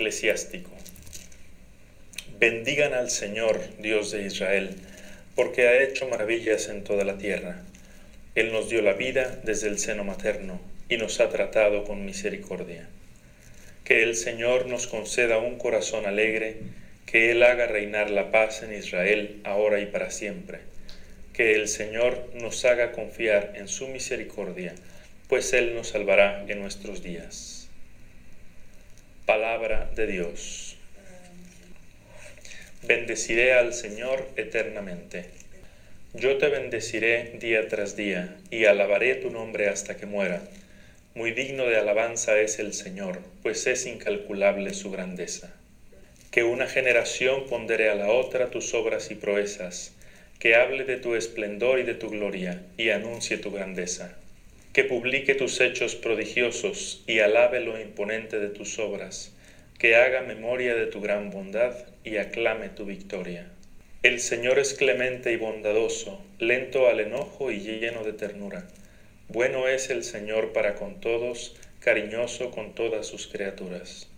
Eclesiástico. Bendigan al Señor, Dios de Israel, porque ha hecho maravillas en toda la tierra. Él nos dio la vida desde el seno materno y nos ha tratado con misericordia. Que el Señor nos conceda un corazón alegre, que Él haga reinar la paz en Israel ahora y para siempre. Que el Señor nos haga confiar en su misericordia, pues Él nos salvará en nuestros días. Palabra de Dios. Bendeciré al Señor eternamente. Yo te bendeciré día tras día y alabaré tu nombre hasta que muera. Muy digno de alabanza es el Señor, pues es incalculable su grandeza. Que una generación pondere a la otra tus obras y proezas, que hable de tu esplendor y de tu gloria, y anuncie tu grandeza que publique tus hechos prodigiosos y alabe lo imponente de tus obras, que haga memoria de tu gran bondad y aclame tu victoria. El Señor es clemente y bondadoso, lento al enojo y lleno de ternura. Bueno es el Señor para con todos, cariñoso con todas sus criaturas.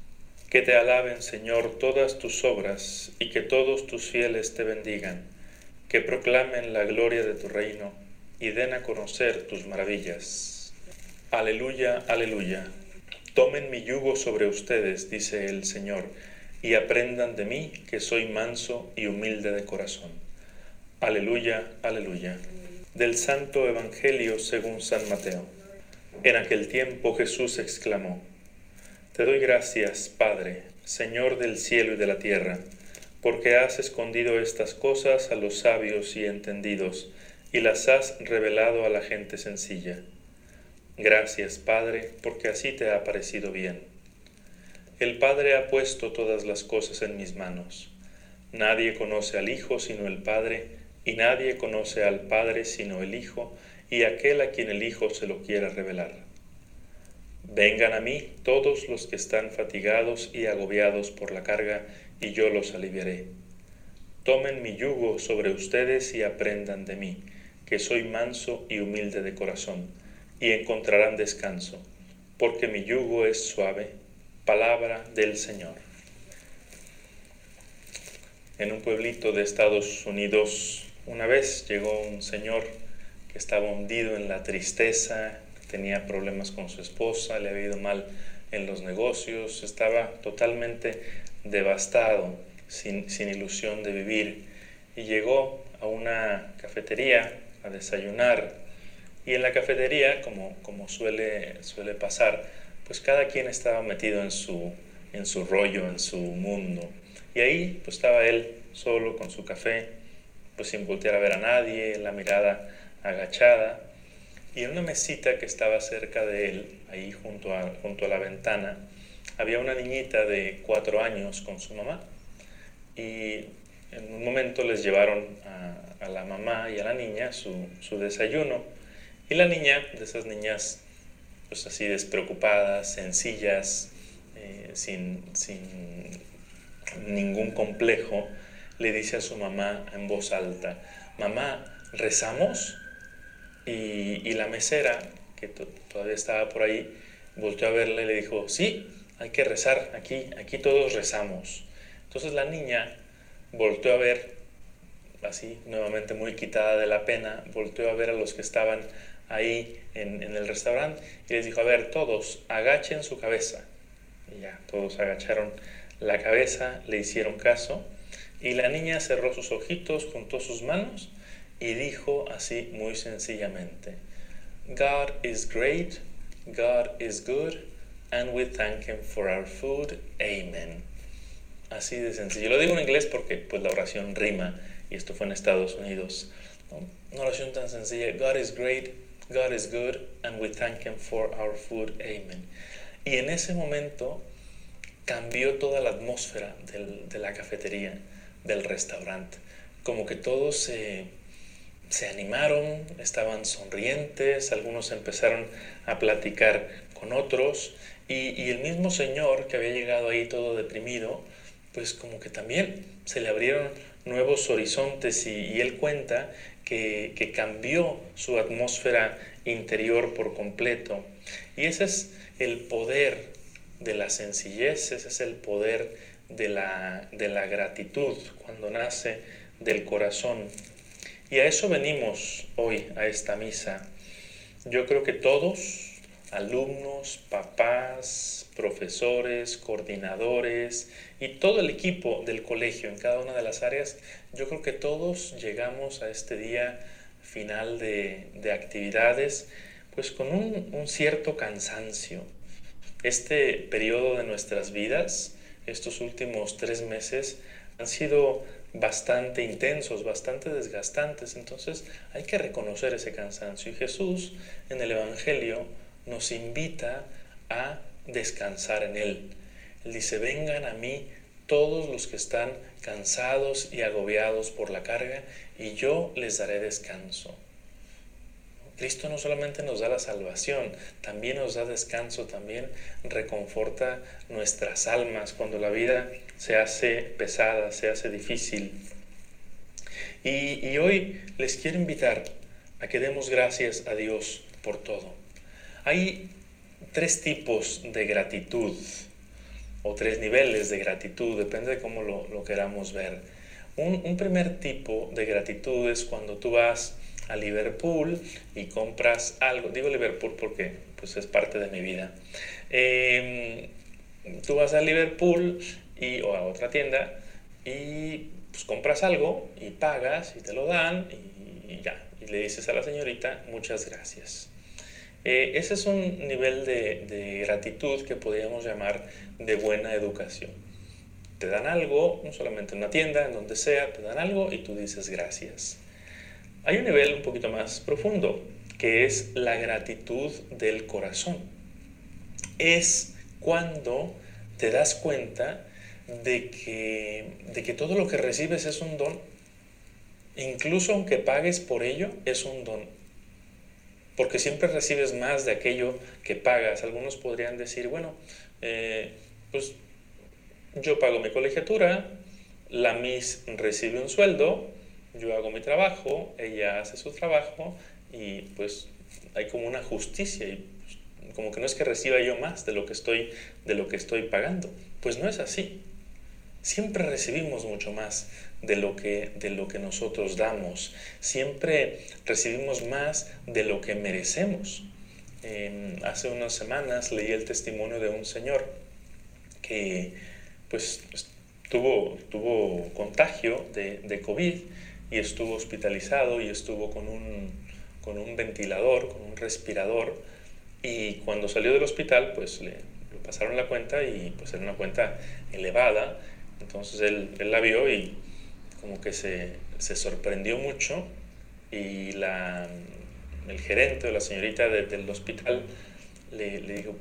Que te alaben, Señor, todas tus obras y que todos tus fieles te bendigan, que proclamen la gloria de tu reino y den a conocer tus maravillas. Aleluya, aleluya. Tomen mi yugo sobre ustedes, dice el Señor, y aprendan de mí, que soy manso y humilde de corazón. Aleluya, aleluya. Del Santo Evangelio según San Mateo. En aquel tiempo Jesús exclamó, Te doy gracias, Padre, Señor del cielo y de la tierra, porque has escondido estas cosas a los sabios y entendidos, y las has revelado a la gente sencilla. Gracias, Padre, porque así te ha parecido bien. El Padre ha puesto todas las cosas en mis manos. Nadie conoce al Hijo sino el Padre, y nadie conoce al Padre sino el Hijo, y aquel a quien el Hijo se lo quiera revelar. Vengan a mí todos los que están fatigados y agobiados por la carga, y yo los aliviaré. Tomen mi yugo sobre ustedes y aprendan de mí que soy manso y humilde de corazón, y encontrarán descanso, porque mi yugo es suave. Palabra del Señor. En un pueblito de Estados Unidos, una vez llegó un señor que estaba hundido en la tristeza, tenía problemas con su esposa, le había ido mal en los negocios, estaba totalmente devastado, sin, sin ilusión de vivir. Y llegó a una cafetería a desayunar. Y en la cafetería, como, como suele, suele pasar, pues cada quien estaba metido en su, en su rollo, en su mundo. Y ahí pues estaba él solo con su café, pues sin voltear a ver a nadie, la mirada agachada. Y en una mesita que estaba cerca de él, ahí junto a, junto a la ventana, había una niñita de cuatro años con su mamá. Y en un momento les llevaron a, la mamá y a la niña su, desayuno y la niña, de esas niñas pues así despreocupadas, sencillas, eh, sin, ningún complejo, le dice a su mamá en voz alta, mamá, ¿rezamos? Y, y la mesera, que todavía estaba por ahí, volteó a verla y le dijo, sí, hay que rezar, aquí, aquí todos rezamos. Entonces la niña volteó a ver, así nuevamente muy quitada de la pena, volteó a ver a los que estaban ahí en, el restaurante y les dijo, a ver, todos agachen su cabeza. Y ya, todos agacharon la cabeza, le hicieron caso y la niña cerró sus ojitos, juntó sus manos y dijo así muy sencillamente, God is great, God is good, and we thank Him for our food. Amen. Así de sencillo. Lo digo en inglés porque pues la oración rima y esto fue en Estados Unidos. Una oración tan sencilla. God is great, God is good, and we thank Him for our food. Amen. Y en ese momento cambió toda la atmósfera de la cafetería, del restaurante. Como que todos se, se animaron, estaban sonrientes, algunos empezaron a platicar con otros y, y el mismo señor que había llegado ahí todo deprimido, pues como que también se le abrieron nuevos horizontes y, él cuenta que, que, cambió su atmósfera interior por completo. Y ese es el poder de la sencillez, ese es el poder de la, de la gratitud cuando nace del corazón. Y a eso venimos hoy, a esta misa. Yo creo que todos, alumnos, papás, profesores, coordinadores y todo el equipo del colegio en cada una de las áreas, yo creo que todos llegamos a este día final de, de actividades pues con un, un cierto cansancio. Este periodo de nuestras vidas, estos últimos tres meses, han sido bastante intensos, bastante desgastantes. Entonces hay que reconocer ese cansancio. Y Jesús en el Evangelio nos invita a descansar en Él. Él dice, vengan a mí todos los que están cansados y agobiados por la carga, y yo les daré descanso. Cristo no solamente nos da la salvación, también nos da descanso, también reconforta nuestras almas cuando la vida se hace pesada, se hace difícil. Y, y hoy les quiero invitar a que demos gracias a Dios por todo. Hay tres tipos de gratitud o tres niveles de gratitud, depende de cómo lo, queramos ver. Un, primer tipo de gratitud es cuando tú vas a Liverpool y compras algo. Digo Liverpool porque pues, es parte de mi vida. Em, tú vas a Liverpool y, o a otra tienda y pues, compras algo y pagas y te lo dan y ya. Y le dices a la señorita muchas gracias. Eh, ese es un nivel de, gratitud que podríamos llamar de buena educación. Te dan algo, no solamente en una tienda, en donde sea, te dan algo y tú dices gracias. Hay un nivel un poquito más profundo, que es la gratitud del corazón. Es cuando te das cuenta de que, de que todo lo que recibes es un don. Incluso aunque pagues por ello, es un don porque siempre recibes más de aquello que pagas. Algunos podrían decir, bueno, eh, pues yo pago mi colegiatura, la MIS recibe un sueldo, yo hago mi trabajo, ella hace su trabajo y pues hay como una justicia y pues, como que no es que reciba yo más de lo que estoy de lo que estoy pagando. Pues no es así. Siempre recibimos mucho más de lo que, de lo que nosotros damos. Siempre recibimos más de lo que merecemos. hace unas semanas leí el testimonio de un señor que pues tuvo, tuvo contagio de, de COVID y estuvo hospitalizado y estuvo con un, con un ventilador, con un respirador y cuando salió del hospital pues le, le pasaron la cuenta y pues era una cuenta elevada entonces él, él la vio y como que se, se sorprendió mucho y la, el gerente o la señorita del hospital le, le, dijo,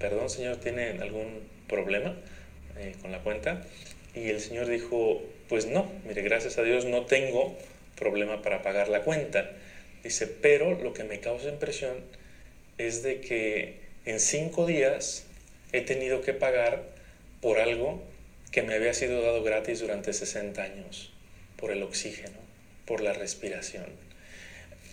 perdón señor, ¿tiene algún problema eh, con la cuenta? Y el señor dijo, pues no, mire, gracias a Dios no tengo problema para pagar la cuenta. Dice, pero lo que me causa impresión es de que en cinco días he tenido que pagar por algo que me había sido dado gratis durante 60 años, por el oxígeno, por la respiración.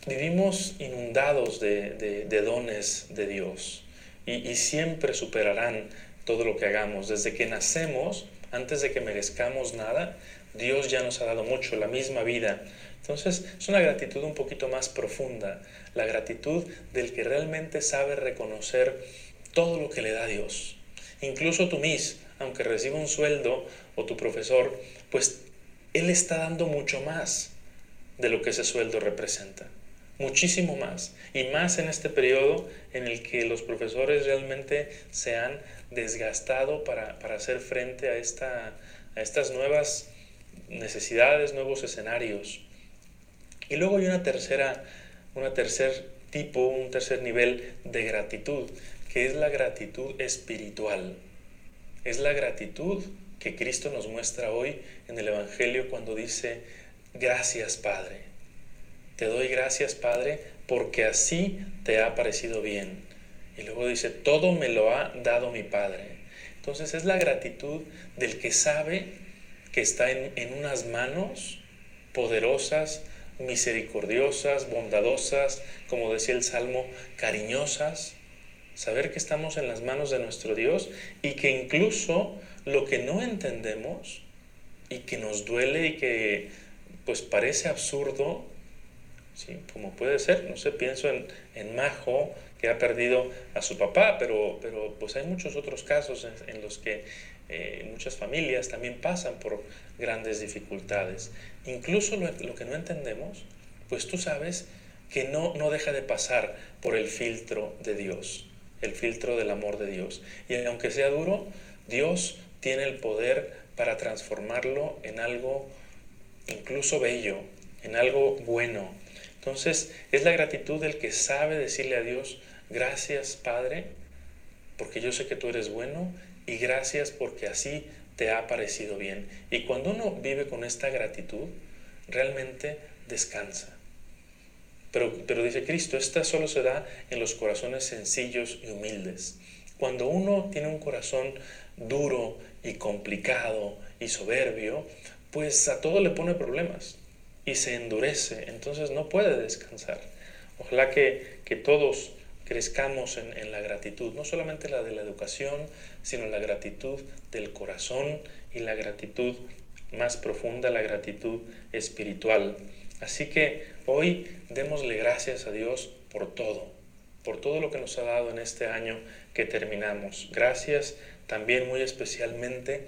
Vivimos inundados de, dones de Dios y, y siempre superarán todo lo que hagamos. Desde que nacemos, antes de que merezcamos nada, Dios ya nos ha dado mucho, la misma vida. Entonces es una gratitud un poquito más profunda, la gratitud del que realmente sabe reconocer todo lo que le da Dios. Incluso tú mismo, aunque reciba un sueldo o tu profesor, pues él está dando mucho más de lo que ese sueldo representa. Muchísimo más. Y más en este periodo en el que los profesores realmente se han desgastado para, hacer frente a, esta, a estas nuevas necesidades, nuevos escenarios. Y luego hay una tercera, una tercer tipo, un tercer nivel de gratitud, que es la gratitud espiritual. Es la gratitud que Cristo nos muestra hoy en el Evangelio cuando dice, gracias Padre. Te doy gracias Padre porque así te ha parecido bien. Y luego dice, todo me lo ha dado mi Padre. Entonces es la gratitud del que sabe que está en, en unas manos poderosas, misericordiosas, bondadosas, como decía el Salmo, cariñosas, saber que estamos en las manos de nuestro Dios y que incluso lo que no entendemos y que nos duele y que pues parece absurdo, ¿sí? como puede ser, no sé, pienso en, en Majo, que ha perdido a su papá, pero, pero pues hay muchos otros casos en, los que eh, muchas familias también pasan por grandes dificultades. Incluso lo, lo, que no entendemos, pues tú sabes que no, no deja de pasar por el filtro de Dios el filtro del amor de Dios. Y aunque sea duro, Dios tiene el poder para transformarlo en algo incluso bello, en algo bueno. Entonces es la gratitud del que sabe decirle a Dios, gracias Padre, porque yo sé que tú eres bueno y gracias porque así te ha parecido bien. Y cuando uno vive con esta gratitud, realmente descansa. Pero, dice Cristo, esta solo se da en los corazones sencillos y humildes. Cuando uno tiene un corazón duro y complicado y soberbio, pues a todo le pone problemas y se endurece, entonces no puede descansar. Ojalá que, todos crezcamos en, en, la gratitud, no solamente la de la educación, sino la gratitud del corazón y la gratitud más profunda, la gratitud espiritual. Así que hoy démosle gracias a Dios por todo, por todo lo que nos ha dado en este año que terminamos. Gracias también muy especialmente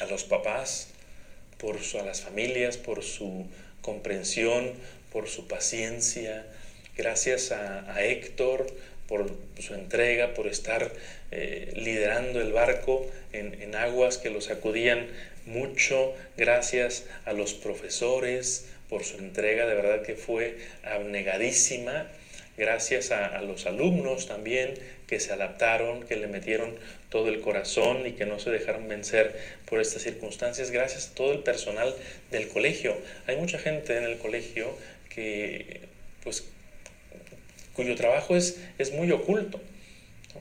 a los papás, por su, a las familias, por su comprensión, por su paciencia. Gracias a, Héctor por su entrega, por estar eh, liderando el barco en, en aguas que lo sacudían mucho. Gracias a los profesores, por su entrega, de verdad que fue abnegadísima. Gracias a, los alumnos también que se adaptaron, que le metieron todo el corazón y que no se dejaron vencer por estas circunstancias. Gracias a todo el personal del colegio. Hay mucha gente en el colegio que, pues, cuyo trabajo es, es muy oculto.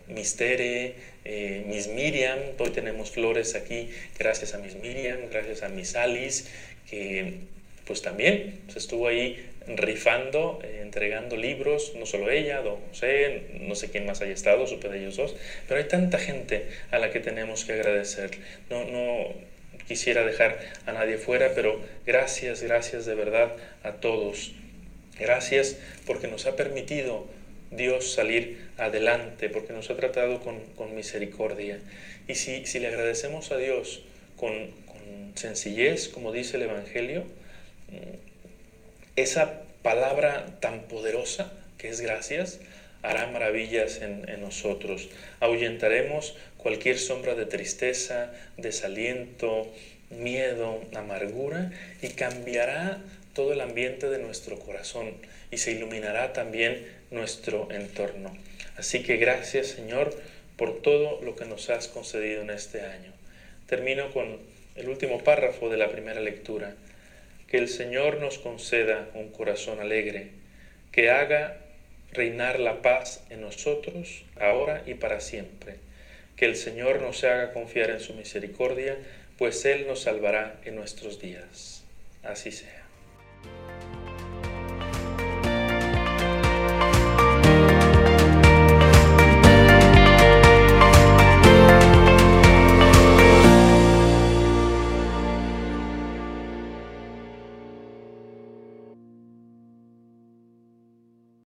Mistere, eh, Miss Miriam, hoy tenemos flores aquí gracias a Miss Miriam, gracias a Miss Alice, que pues también se estuvo ahí rifando, eh, entregando libros, no solo ella, don José, no sé quién más haya estado, supe de ellos dos, pero hay tanta gente a la que tenemos que agradecer. No, no quisiera dejar a nadie fuera, pero gracias, gracias de verdad a todos. Gracias porque nos ha permitido Dios salir adelante, porque nos ha tratado con, misericordia. Y si, si, le agradecemos a Dios con, con sencillez, como dice el Evangelio, esa palabra tan poderosa que es gracias hará maravillas en, nosotros. Ahuyentaremos cualquier sombra de tristeza, desaliento, miedo, amargura y cambiará todo el ambiente de nuestro corazón y se iluminará también nuestro entorno. Así que gracias Señor por todo lo que nos has concedido en este año. Termino con el último párrafo de la primera lectura que el Señor nos conceda un corazón alegre, que haga reinar la paz en nosotros, ahora y para siempre. Que el Señor nos haga confiar en su misericordia, pues Él nos salvará en nuestros días. Así sea.